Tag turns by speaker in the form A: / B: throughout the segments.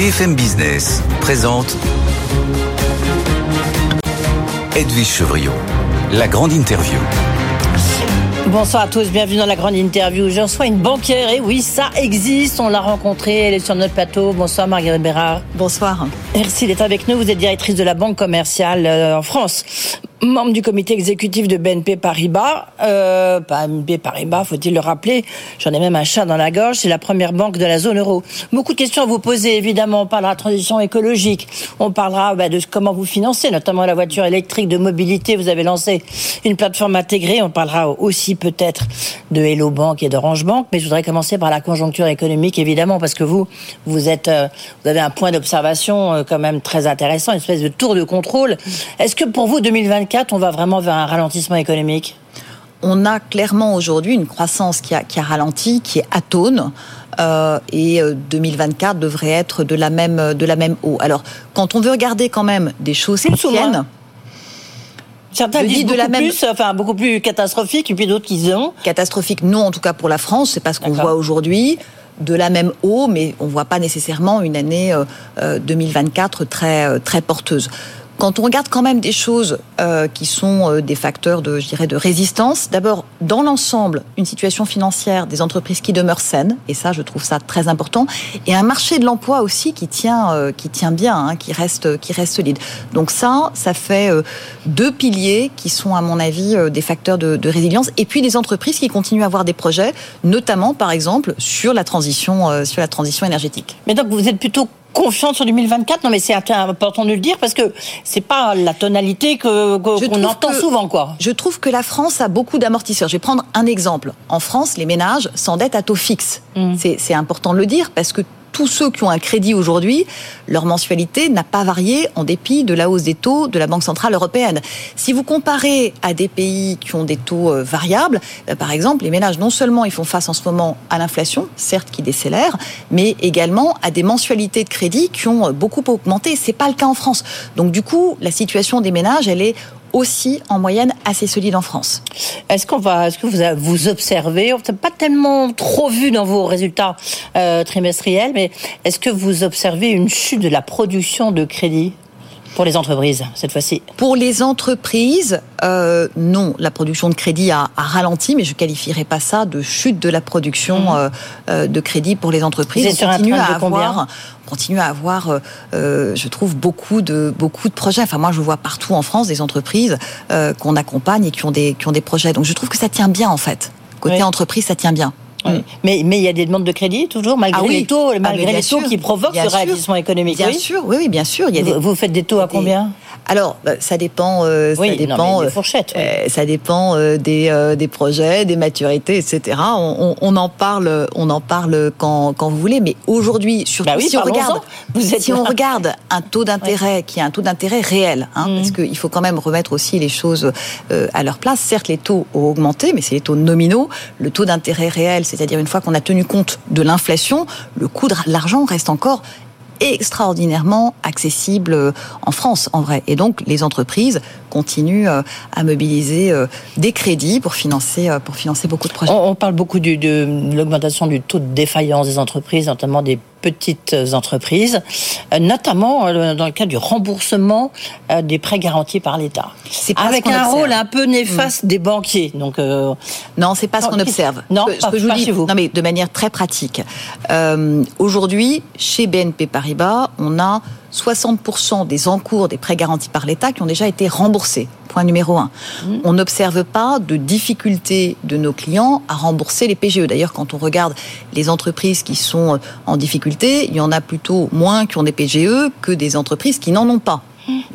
A: BFM Business présente Edwige Chevriot, la grande interview.
B: Bonsoir à tous, bienvenue dans la grande interview. Je reçois une banquière, et oui, ça existe, on l'a rencontrée, elle est sur notre plateau. Bonsoir Marguerite Bérard.
C: Bonsoir.
B: Merci d'être avec nous, vous êtes directrice de la Banque commerciale euh, en France membre du comité exécutif de BNP Paribas. Euh, BNP Paribas, faut-il le rappeler J'en ai même un chat dans la gorge. C'est la première banque de la zone euro. Beaucoup de questions à vous poser. Évidemment, on parlera de transition écologique. On parlera bah, de comment vous financez, notamment la voiture électrique de mobilité. Vous avez lancé une plateforme intégrée. On parlera aussi peut-être de Hello Bank et d'Orange Bank. Mais je voudrais commencer par la conjoncture économique, évidemment, parce que vous, vous êtes, euh, vous avez un point d'observation euh, quand même très intéressant, une espèce de tour de contrôle. Est-ce que pour vous, 2024 on va vraiment vers un ralentissement économique
C: on a clairement aujourd'hui une croissance qui a, qui a, ralenti, qui est atone. Euh, et 2024 euh, devrait être de la même de la même eau. Alors, quand on veut regarder quand même des choses qui tiennent,
B: Certains disent de la même... plus, enfin beaucoup plus catastrophique, et puis d'autres qui ont
C: catastrophique. Non, en tout cas pour la France, c'est pas ce qu'on voit aujourd'hui. De la même eau, mais on voit pas nécessairement une année 2024 euh, très très porteuse. Quand on regarde quand même des choses euh, qui sont euh, des facteurs de, je dirais, de résistance, d'abord, dans l'ensemble, une situation financière des entreprises qui demeure saine, et ça, je trouve ça très important, et un marché de l'emploi aussi qui tient, euh, qui tient bien, hein, qui reste, qui reste solide. Donc ça, ça fait deux piliers qui sont, à mon avis, des facteurs de, de, résilience, et puis des entreprises qui continuent à avoir des projets, notamment, par exemple, sur la transition, sur la transition énergétique.
B: Mais donc, vous êtes plutôt confiante sur 2024 Non, mais c'est important de le dire parce que c'est pas la tonalité que qu'on entend souvent, quoi.
C: Je trouve que la France a beaucoup d'amortisseurs. Je vais prendre un exemple. En France, les ménages s'endettent à taux fixe. Mmh. C'est important de le dire parce que tous ceux qui ont un crédit aujourd'hui, leur mensualité n'a pas varié en dépit de la hausse des taux de la Banque Centrale Européenne. Si vous comparez à des pays qui ont des taux euh, variables, euh, par exemple, les ménages, non seulement ils font face en ce moment à l'inflation, certes qui décélère, mais également à des mensualités de crédit qui ont euh, beaucoup augmenté. C'est pas le cas en France. Donc du coup, la situation des ménages, elle est aussi en moyenne assez solide en France.
B: Est-ce qu'on va, est-ce que vous observez, on n'a pas tellement trop vu dans vos résultats euh, trimestriels, mais est-ce que vous observez une chute de la production de crédit? Pour les entreprises, cette fois-ci
C: Pour les entreprises, euh, non. La production de crédit a, ralenti, mais je qualifierais pas ça de chute de la production mmh. euh, euh, de crédit pour les entreprises.
B: on continue à avoir,
C: continue à avoir, je trouve, beaucoup de, beaucoup de projets. Enfin, moi, je vois partout en France des entreprises qu'on accompagne et qui ont, des, qui ont des projets. Donc, je trouve que ça tient bien, en fait. Côté entreprise, ça tient bien.
B: Mm. Mais, mais il y a des demandes de crédit toujours, malgré ah les taux, ah, malgré les taux qui provoquent ce ralentissement économique.
C: Bien sûr, oui, oui, bien sûr.
B: Il y a des, vous, faites des taux à combien?
C: Alors, bah, ça dépend. Euh, ça dépend.
B: Euh, fourchettes,
C: euh, ça dépend des, des projets, des maturités, etc. On, on, en parle, on en parle quand, quand vous voulez. Mais aujourd'hui, surtout bah si on regarde, si on regarde un taux d'intérêt qui est un taux d'intérêt réel, hein, mm. parce qu'il faut quand même remettre aussi les choses à leur place. Certes, les taux ont augmenté, mais c'est les taux nominaux. Le taux d'intérêt réel, c'est-à-dire une fois qu'on a tenu compte de l'inflation, le coût de l'argent reste encore extraordinairement accessible euh, en France, en vrai. Et donc, les entreprises continuent euh, à mobiliser euh, des crédits pour financer, pour financer beaucoup de projets.
B: On parle beaucoup de l'augmentation du taux de défaillance des entreprises, notamment des petites entreprises, euh, notamment euh, dans le cas du remboursement euh, des prêts garantis par l'État. Avec un rôle un peu néfaste mm. des banquiers. Donc
C: non, c'est pas ce qu'on observe.
B: Non, ce que je vous dis, vous.
C: non mais de manière très pratique. Aujourd'hui, chez BNP Paribas, on a 60% des encours des prêts garantis par l'État qui ont déjà été remboursés. Point numéro un. Mmh. On n'observe pas de difficulté de nos clients à rembourser les PGE. D'ailleurs, quand on regarde les entreprises qui sont en difficulté, il y en a plutôt moins qui ont des PGE que des entreprises qui n'en ont pas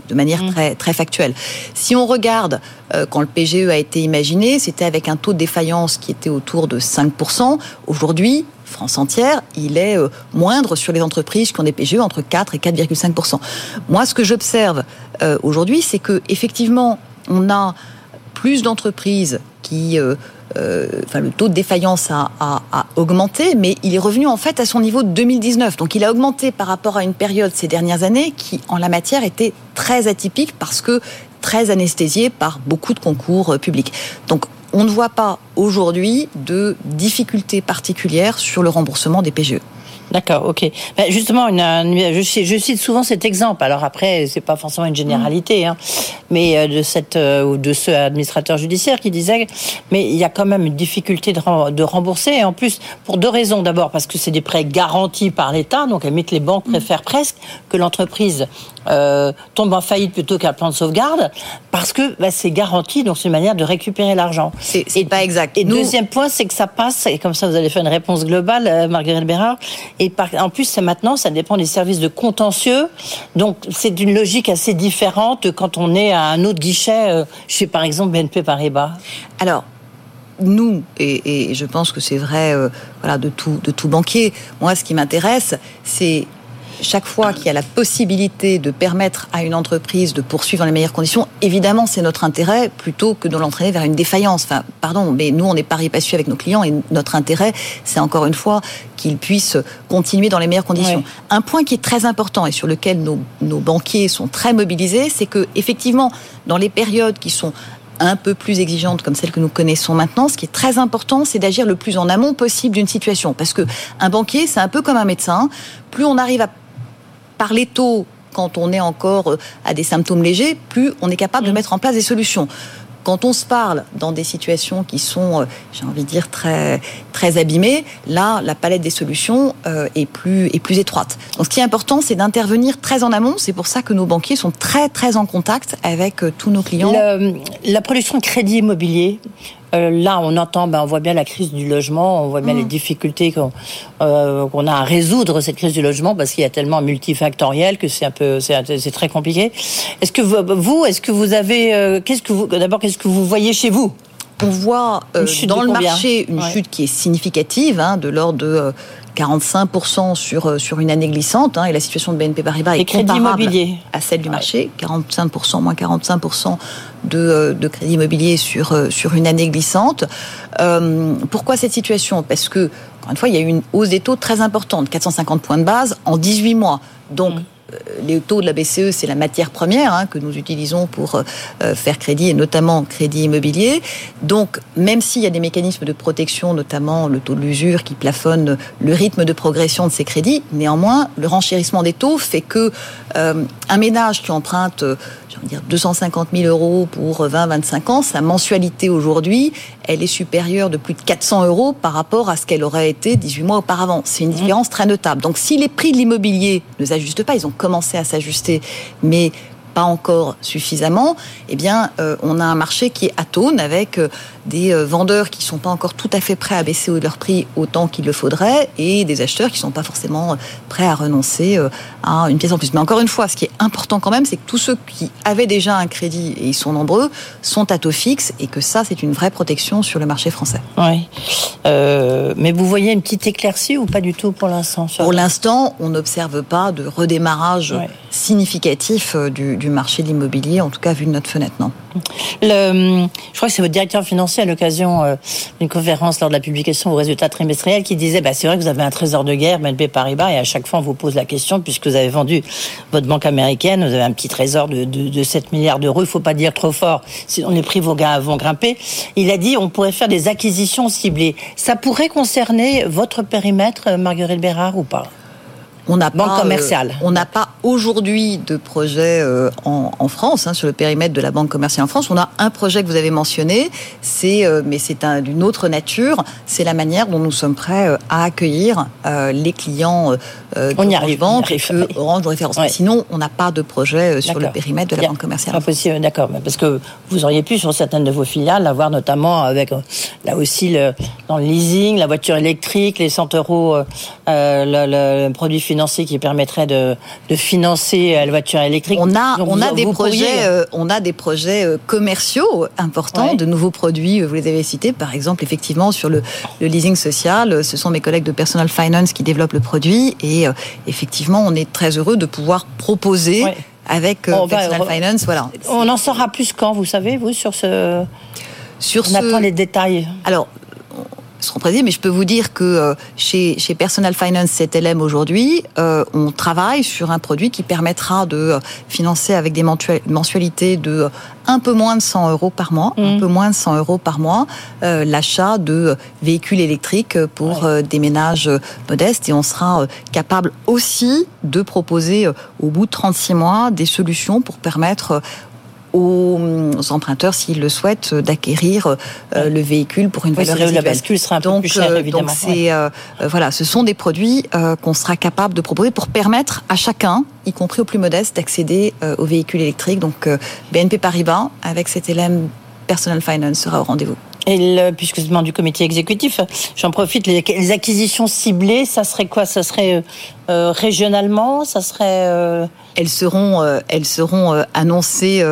C: de manière très, très factuelle. Si on regarde euh, quand le PGE a été imaginé, c'était avec un taux de défaillance qui était autour de 5%. Aujourd'hui, France entière, il est euh, moindre sur les entreprises qui ont des PGE entre 4 et 4,5%. Moi, ce que j'observe euh, aujourd'hui, c'est que effectivement, on a plus d'entreprises qui enfin, le taux de défaillance a, a, augmenté, mais il est revenu en fait à son niveau de 2019. Donc il a augmenté par rapport à une période ces dernières années qui, en la matière, était très atypique parce que très anesthésiée par beaucoup de concours publics. Donc on ne voit pas aujourd'hui de difficultés particulières sur le remboursement des PGE.
B: D'accord, ok. Ben justement, une, je, je, cite souvent cet exemple. Alors après, c'est pas forcément une généralité, hein, mais euh, de cette euh, ou de ce administrateur judiciaire qui disait, mais il y a quand même une difficulté de, rembourser. Et en plus, pour deux raisons. D'abord, parce que c'est des prêts garantis par l'État, donc limite les banques préfèrent presque que l'entreprise euh, tombe en faillite plutôt qu'un plan de sauvegarde, parce que bah, c'est garanti, donc c'est une manière de récupérer l'argent.
C: C'est pas exact.
B: Et deuxième point, c'est que ça passe, et comme ça vous allez faire une réponse globale, euh, Marguerite Bérard, et en plus, c'est maintenant, ça dépend des services de contentieux, donc c'est une logique assez différente quand on est à un autre guichet, euh, chez par exemple BNP Paribas.
C: Alors, nous, et, je pense que c'est vrai voilà, de, tout, de tout banquier, moi ce qui m'intéresse, c'est chaque fois qu'il y a la possibilité de permettre à une entreprise de poursuivre dans les meilleures conditions, évidemment, c'est notre intérêt plutôt que de l'entraîner vers une défaillance. Enfin, pardon, mais nous, on n'est pas passu avec nos clients et notre intérêt, c'est encore une fois qu'ils puissent continuer dans les meilleures conditions. Un point qui est très important et sur lequel nos, nos banquiers sont très mobilisés, c'est que, effectivement, dans les périodes qui sont un peu plus exigeantes comme celles que nous connaissons maintenant, ce qui est très important, c'est d'agir le plus en amont possible d'une situation. Parce que un banquier, c'est un peu comme un médecin. Plus on arrive à parler tôt quand on est encore euh, à des symptômes légers, plus on est capable de mm. mettre en place des solutions. Quand on se parle dans des situations qui sont, euh, j'ai envie de dire, très, très abîmées, là, la palette des solutions euh, est, plus, est plus étroite. Donc, ce qui est important, c'est d'intervenir très en amont. C'est pour ça que nos banquiers sont très, très en contact avec tous nos clients.
B: la production de crédit immobilier, euh, là, on entend, ben, on voit bien la crise du logement, on voit bien les mm. difficultés euh, qu'on a à résoudre cette crise du logement parce qu'il y a tellement multifactoriel que c'est un peu, c'est très compliqué. Est-ce que vous, est-ce que vous avez, euh, qu'est-ce que vous, d'abord, qu'est-ce que vous voyez chez vous?
C: On voit dans le marché une chute qui est significative, hein, de l'ordre de 45% sur, euh, sur une année glissante, hein, et la situation de BNP Paribas est comparable à celle du marché, 45%, moins 45% de, euh, de crédit immobilier sur, euh, sur une année glissante. pourquoi cette situation? Parce que, encore une fois, il y a eu une hausse des taux très importante, 450 points de base en 18 mois. Donc, mm. Euh, les taux de la BCE, c'est la matière première hein, que nous utilisons pour euh, faire crédit, et notamment crédit immobilier. Donc, même s'il y a des mécanismes de protection, notamment le taux de l'usure qui plafonne le rythme de progression de ces crédits, néanmoins, le renchérissement des taux fait que euh, un ménage qui emprunte dire 250 000 euros pour 20-25 ans, sa mensualité aujourd'hui, elle est supérieure de plus de 400 euros par rapport à ce qu'elle aurait été 18 mois auparavant. C'est une mmh. différence très notable. Donc si les prix de l'immobilier ne s'ajustent pas, ils ont commencé à s'ajuster, mais pas encore suffisamment, eh bien, euh, on a un marché qui est atone avec euh, des euh, vendeurs qui sont pas encore tout à fait prêts à baisser leur prix autant qu'il le faudrait et des acheteurs qui sont pas forcément prêts à renoncer à une pièce en plus. Mais encore une fois, ce qui est important quand même, c'est que tous ceux qui avaient déjà un crédit, et ils sont nombreux, sont à taux fixe et que ça, c'est une vraie protection sur le marché français.
B: Oui. mais vous voyez une petite éclaircie ou pas du tout pour l'instant
C: Pour l'instant, on n'observe pas de redémarrage significatif du du marché de l'immobilier, en tout cas vu de notre fenêtre, non?
B: Je crois que c'est votre directeur financier à l'occasion euh, d'une conférence lors de la publication aux résultats trimestriels qui disait bah, c'est vrai que vous avez un trésor de guerre, BNP Paribas, et à chaque fois on vous pose la question, puisque vous avez vendu votre banque américaine, vous avez un petit trésor de, de, 7 milliards d'euros, il faut pas dire trop fort, sinon les prix vont, vont grimper. Il a dit on pourrait faire des acquisitions ciblées. Ça pourrait concerner votre périmètre, Marguerite Bérard, ou pas?
C: On n'a pas, commerciale. Euh, on n'a pas aujourd'hui de projet euh, en, France hein, sur le périmètre de la banque commerciale en France. On a un projet que vous avez mentionné, c'est euh, mais c'est d'une autre nature. C'est la manière dont nous sommes prêts à accueillir les clients
B: on y arrive,
C: banque Orange de référence. Sinon, on n'a pas de projet sur le périmètre de la banque commerciale.
B: Pas possible, d'accord, parce que vous auriez pu sur certaines de vos filiales avoir notamment avec là aussi le, dans le leasing, la voiture électrique, les 100 euros, le, le produit financier qui permettrait de, de financer euh, la voiture électrique.
C: On a, on, a des projets, euh, on a des projets euh, commerciaux importants, de nouveaux produits, vous les avez cités, par exemple, effectivement, sur le, le, leasing social, ce sont mes collègues de Personal Finance qui développent le produit et effectivement, on est très heureux de pouvoir proposer avec Personal Finance, voilà.
B: On en saura plus quand, vous savez, vous, sur ce... Sur on attend les détails.
C: Alors, seront mais je peux vous dire que euh, chez, chez Personal Finance CTLM aujourd'hui, euh, on travaille sur un produit qui permettra de euh, financer avec des mensualités de un peu moins de 100 euros par mois, un mmh. peu moins de 100 euros par mois, l'achat de véhicules électriques pour des ménages modestes et on sera capable aussi de proposer au bout de 36 mois des solutions pour permettre aux emprunteurs, s'ils le souhaitent, d'acquérir euh, le véhicule pour une valeur résiduelle.
B: La bascule sera un peu plus euh, évidemment.
C: Donc c'est euh, voilà, ce sont des produits qu'on sera capable de proposer pour permettre à chacun, y compris aux plus modestes, d'accéder aux véhicules électriques. Donc BNP Paribas, avec cet LM Personal Finance, sera au rendez-vous.
B: Et le, puisque c'est du comité exécutif, j'en profite, les, les, acquisitions ciblées, ça serait quoi? Ça serait euh, régionalement Ça serait
C: euh, Elles seront, euh, elles seront annoncées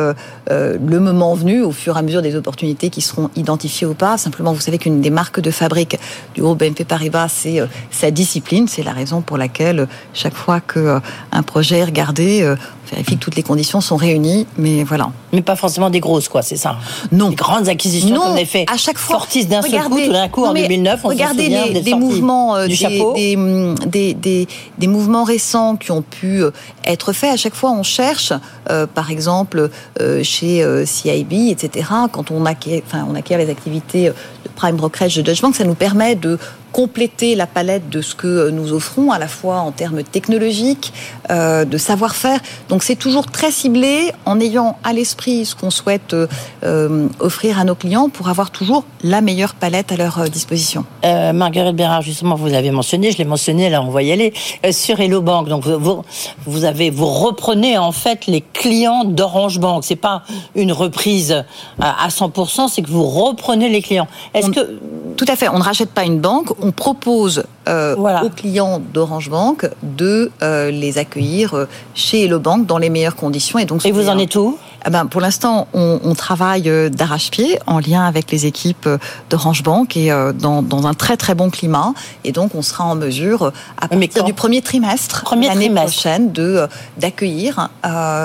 C: le moment venu, au fur et à mesure des opportunités qui seront identifiées ou pas. Simplement, vous savez qu'une des marques de fabrique du groupe BNP Paribas, c'est sa discipline. C'est la raison pour laquelle chaque fois que un projet est regardé, on vérifie que toutes les conditions sont réunies. Mais voilà.
B: Mais pas forcément des grosses, quoi, c'est ça
C: Non.
B: Des grandes acquisitions qu'on a fait.
C: À chaque fois.
B: Fortis d'un seul coup, tout d'un coup, en 2009, on
C: regardez
B: se
C: les, des mouvements du chapeau. Des, des, des mouvements récents qui ont pu euh, être faits. À chaque fois, on cherche, euh, par exemple, euh, chez CIB, etc., quand on acquiert, on acquiert les activités de prime brokerage de Deutsche Bank, ça nous permet de compléter la palette de ce que nous offrons, à la fois en termes technologiques, euh, de savoir-faire. Donc c'est toujours très ciblé, en ayant à l'esprit ce qu'on souhaite euh, offrir à nos clients pour avoir toujours la meilleure palette à leur euh, disposition.
B: Marguerite Bérard, justement, vous avez mentionné, je l'ai mentionné, là on va y aller, sur Hello Bank. Donc vous, vous, avez, vous reprenez en fait les clients d'Orange Bank. C'est pas une reprise à 100%, c'est que vous reprenez les clients.
C: Est-ce que tout à fait, on ne rachète pas une banque, on propose euh, aux clients d'Orange Bank de euh, les accueillir euh, chez Hello Bank dans les meilleures conditions.
B: Et, donc, et vous en êtes où?
C: Ah ben, pour l'instant, on, on, travaille d'arrache-pied en lien avec les équipes d'Orange Bank et dans, dans, un très très bon climat. Et donc, on sera en mesure, à partir du premier trimestre l'année prochaine, de d'accueillir,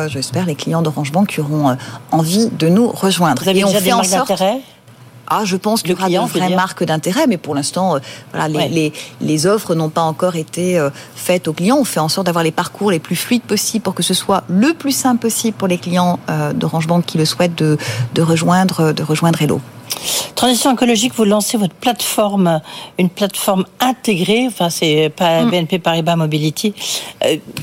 C: j'espère, les clients d'Orange Bank qui auront envie de nous rejoindre.
B: Vous avez
C: et
B: déjà on des marques d'intérêt?
C: Ah, je pense qu'il y aura de vraies marques d'intérêt, mais pour l'instant, euh, voilà, les, les, les, offres n'ont pas encore été euh, faites aux clients. On fait en sorte d'avoir les parcours les plus fluides possibles pour que ce soit le plus simple possible pour les clients euh, d'Orange Bank qui le souhaitent de, de rejoindre, de rejoindre Hello.
B: Transition écologique, vous lancez votre plateforme, une plateforme intégrée, enfin c'est pas mm. BNP Paribas Mobility.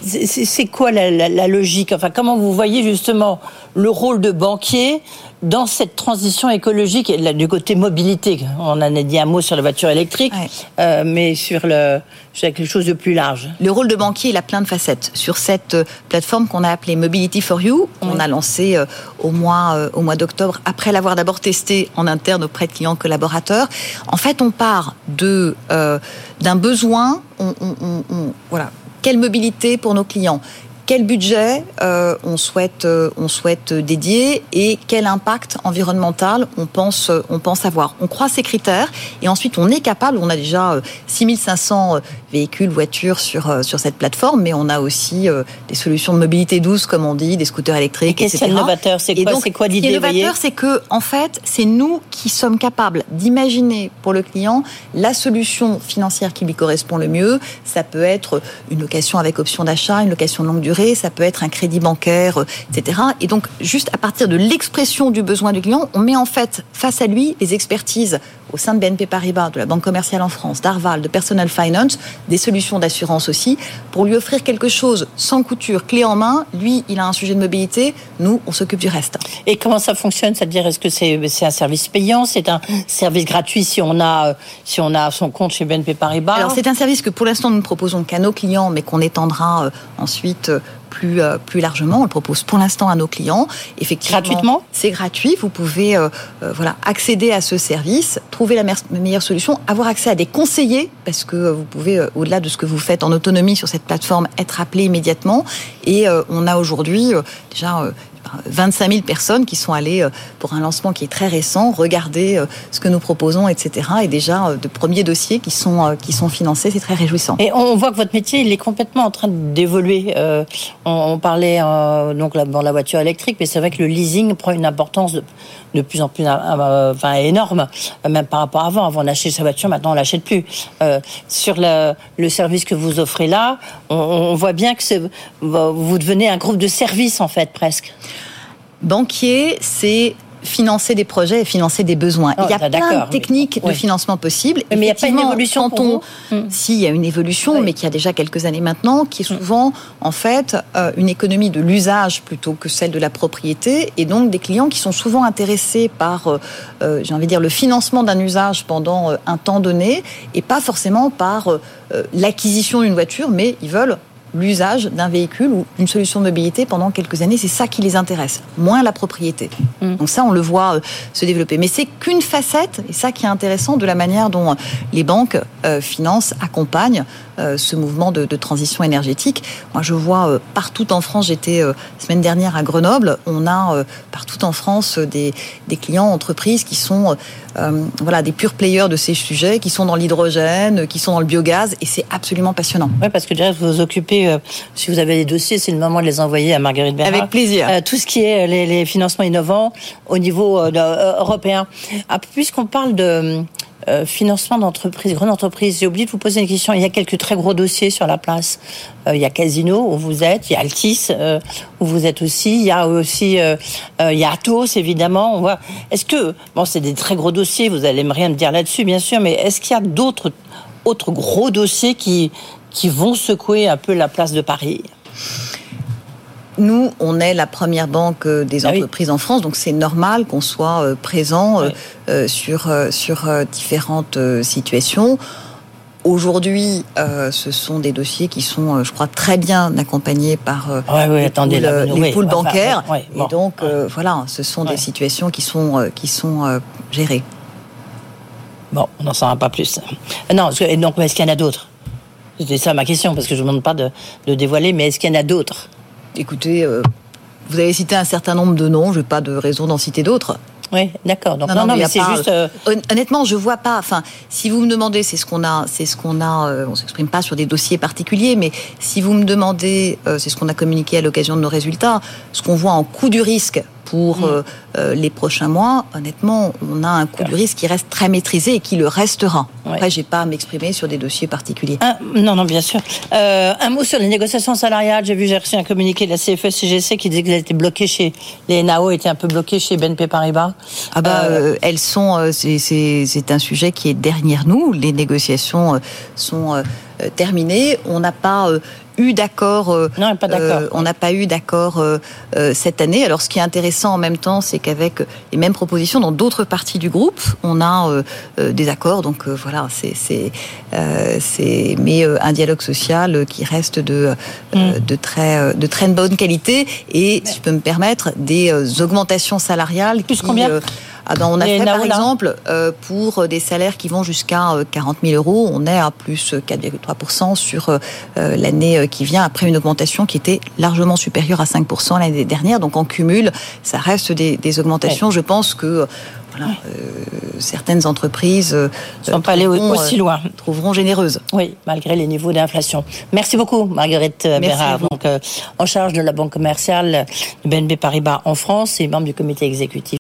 B: c'est quoi la, la, la, logique? Enfin, comment vous voyez justement le rôle de banquier? Dans cette transition écologique, et du côté mobilité, on en a dit un mot sur la voiture électrique, euh, mais sur le, quelque chose de plus large.
C: Le rôle de banquier, il a plein de facettes. Sur cette euh, plateforme qu'on a appelée Mobility for You, on a lancé euh, au mois, au mois d'octobre, après l'avoir d'abord testé en interne auprès de clients collaborateurs. En fait, on part de d'un besoin. On, on, voilà, quelle mobilité pour nos clients? Quel budget euh, on souhaite euh, on souhaite dédier et quel impact environnemental on pense on pense avoir. On croit ces critères et ensuite on est capable. On a déjà 6500 euh, véhicules voitures sur sur cette plateforme, mais on a aussi des solutions de mobilité douce comme on dit, des scooters électriques,
B: et etc. novateur C'est quoi C'est quoi l'idée
C: novateur, c'est que en fait c'est nous qui sommes capables d'imaginer pour le client la solution financière qui lui correspond le mieux. Ça peut être une location avec option d'achat, une location de longue durée ça peut être un crédit bancaire, euh, etc. Et donc, juste à partir de l'expression du besoin du client, on met en fait face à lui les expertises au sein de BNP Paribas, de la Banque commerciale en France, d'Arval, de Personal Finance, des solutions d'assurance aussi, pour lui offrir quelque chose sans couture, clé en main. Lui, il a un sujet de mobilité, nous, on s'occupe du reste.
B: Et comment ça fonctionne? C'est-à-dire, est-ce que c'est un service payant? C'est un service gratuit si on a, euh, si on a son compte chez BNP Paribas?
C: Alors, c'est un service que pour l'instant, nous ne proposons qu'à nos clients, mais qu'on étendra euh, ensuite plus, euh, plus largement. On le propose pour l'instant à nos clients.
B: Effectivement, Gratuitement
C: C'est gratuit. Vous pouvez euh, euh, voilà, accéder à ce service, trouver la meilleure solution, avoir accès à des conseillers, parce que vous pouvez, au-delà de ce que vous faites en autonomie sur cette plateforme, être appelé immédiatement. Et on a aujourd'hui déjà 25 000 personnes qui sont allées euh, pour un lancement qui est très récent, regarder euh, ce que nous proposons, etc. Et déjà de premiers dossiers qui sont qui sont financés, c'est très réjouissant.
B: Et on voit que votre métier, il est complètement en train d'évoluer. on, parlait donc dans la voiture électrique, mais c'est vrai que le leasing prend une importance de, plus en plus enfin, énorme, même par rapport à avant. Avant, on achetait sa voiture, maintenant on l'achète plus. sur le, service que vous offrez là, on, on voit bien que vous devenez un groupe de services en fait presque.
C: Banquier, c'est financer des projets et financer des besoins. il y a oh, plein de techniques de financement possibles.
B: Mais il n'y a pas une évolution
C: quand hmm. Si, il y a une évolution, mais qui a déjà quelques années maintenant, qui est hmm. souvent, en fait, euh, une économie de l'usage plutôt que celle de la propriété, et donc des clients qui sont souvent intéressés par, euh, euh, j'ai envie de dire, le financement d'un usage pendant un temps donné, et pas forcément par l'acquisition d'une voiture, mais ils veulent l'usage d'un véhicule ou une solution de mobilité pendant quelques années. C'est ça qui les intéresse, moins la propriété. Mm. Donc ça, on le voit euh, se développer. Mais c'est qu'une facette, et ça qui est intéressant, de la manière dont les banques euh, financent, accompagnent ce mouvement de, transition énergétique. Moi, je vois partout en France, j'étais semaine dernière à Grenoble, on a partout en France des, des clients, entreprises qui sont voilà, des purs players de ces sujets, qui sont dans l'hydrogène, qui sont dans le biogaz, et c'est absolument passionnant.
B: Oui, parce que déjà, vous vous occupez euh, si vous avez des dossiers, c'est le moment de les envoyer à Marguerite Bérard.
C: Avec plaisir. Euh,
B: tout ce qui est les, financements innovants au niveau euh, européen. Ah, puisqu'on parle de financement d'entreprises, grandes entreprises. J'ai oublié de vous poser une question. Il y a quelques très gros dossiers sur la place. il y a Casino où vous êtes, il y a Altis où vous êtes aussi, il y a aussi il y a Atos évidemment. On voit. Est-ce que bon, c'est des très gros dossiers. Vous allez rien me dire là-dessus, bien sûr, mais est-ce qu'il y a d'autres autres gros dossiers qui qui vont secouer un peu la place de Paris?
C: Nous, on est la première banque euh, des ah entreprises en France, donc c'est normal qu'on soit euh, présent euh, sur, sur différentes situations. Aujourd'hui, ce sont des dossiers qui sont, je crois, très bien accompagnés par
B: les, attendez,
C: poules, bancaires. et donc, voilà, ce sont des situations qui sont, qui sont gérées.
B: Bon, on n'en saura pas plus. Non, donc, est-ce qu'il y en a d'autres? C'était ça ma question, parce que je ne demande pas de, dévoiler, mais est-ce qu'il y en a d'autres?
C: Écoutez, euh, vous avez cité un certain nombre de noms, je n'ai pas de raison d'en citer d'autres.
B: Oui, d'accord. Donc non, non, mais, c'est juste. Euh,
C: honnêtement, je vois pas. Enfin, si vous me demandez, c'est ce qu'on a, c'est ce qu'on a. Euh, on s'exprime pas sur des dossiers particuliers, mais si vous me demandez, c'est ce qu'on a communiqué à l'occasion de nos résultats, ce qu'on voit en coût du risque pour mm. euh, euh, les prochains mois, honnêtement, on a un coût du risque qui reste très maîtrisé et qui le restera. Après, j'ai pas à m'exprimer sur des dossiers particuliers.
B: non, non, bien sûr. Euh, un mot sur les négociations salariales. J'ai vu, j'ai reçu un communiqué de la CFE-CGC qui disait qu'elles étaient bloquées chez les NAO, étaient un peu bloquées chez BNP Paribas.
C: Ah bah, elles sont. c'est un sujet qui est derrière nous. Les négociations sont terminées. On n'a pas eu d'accord.
B: Euh, non, pas d'accord. Euh,
C: on n'a pas eu d'accord euh, cette année. Alors, ce qui est intéressant en même temps, c'est qu'avec les mêmes propositions dans d'autres parties du groupe, on a des accords. Donc voilà, c'est c'est mais un dialogue social qui reste de mm. de très de très bonne qualité et, si je peux me permettre, des augmentations salariales.
B: Plus combien
C: ah ben, on a fait, par exemple, euh, pour des salaires qui vont jusqu'à 40 euh, 000 euros, on est à plus 4,3% sur euh, l'année qui vient, après une augmentation qui était largement supérieure à 5% l'année dernière. Donc en cumul, ça reste des, augmentations. Je pense que voilà, certaines entreprises
B: ne sont pas allées aussi loin.
C: trouveront généreuses.
B: Oui, malgré les niveaux d'inflation. Merci beaucoup, Marguerite Bérard, donc, en charge de la banque commerciale de BNB Paribas en France et membre du comité exécutif.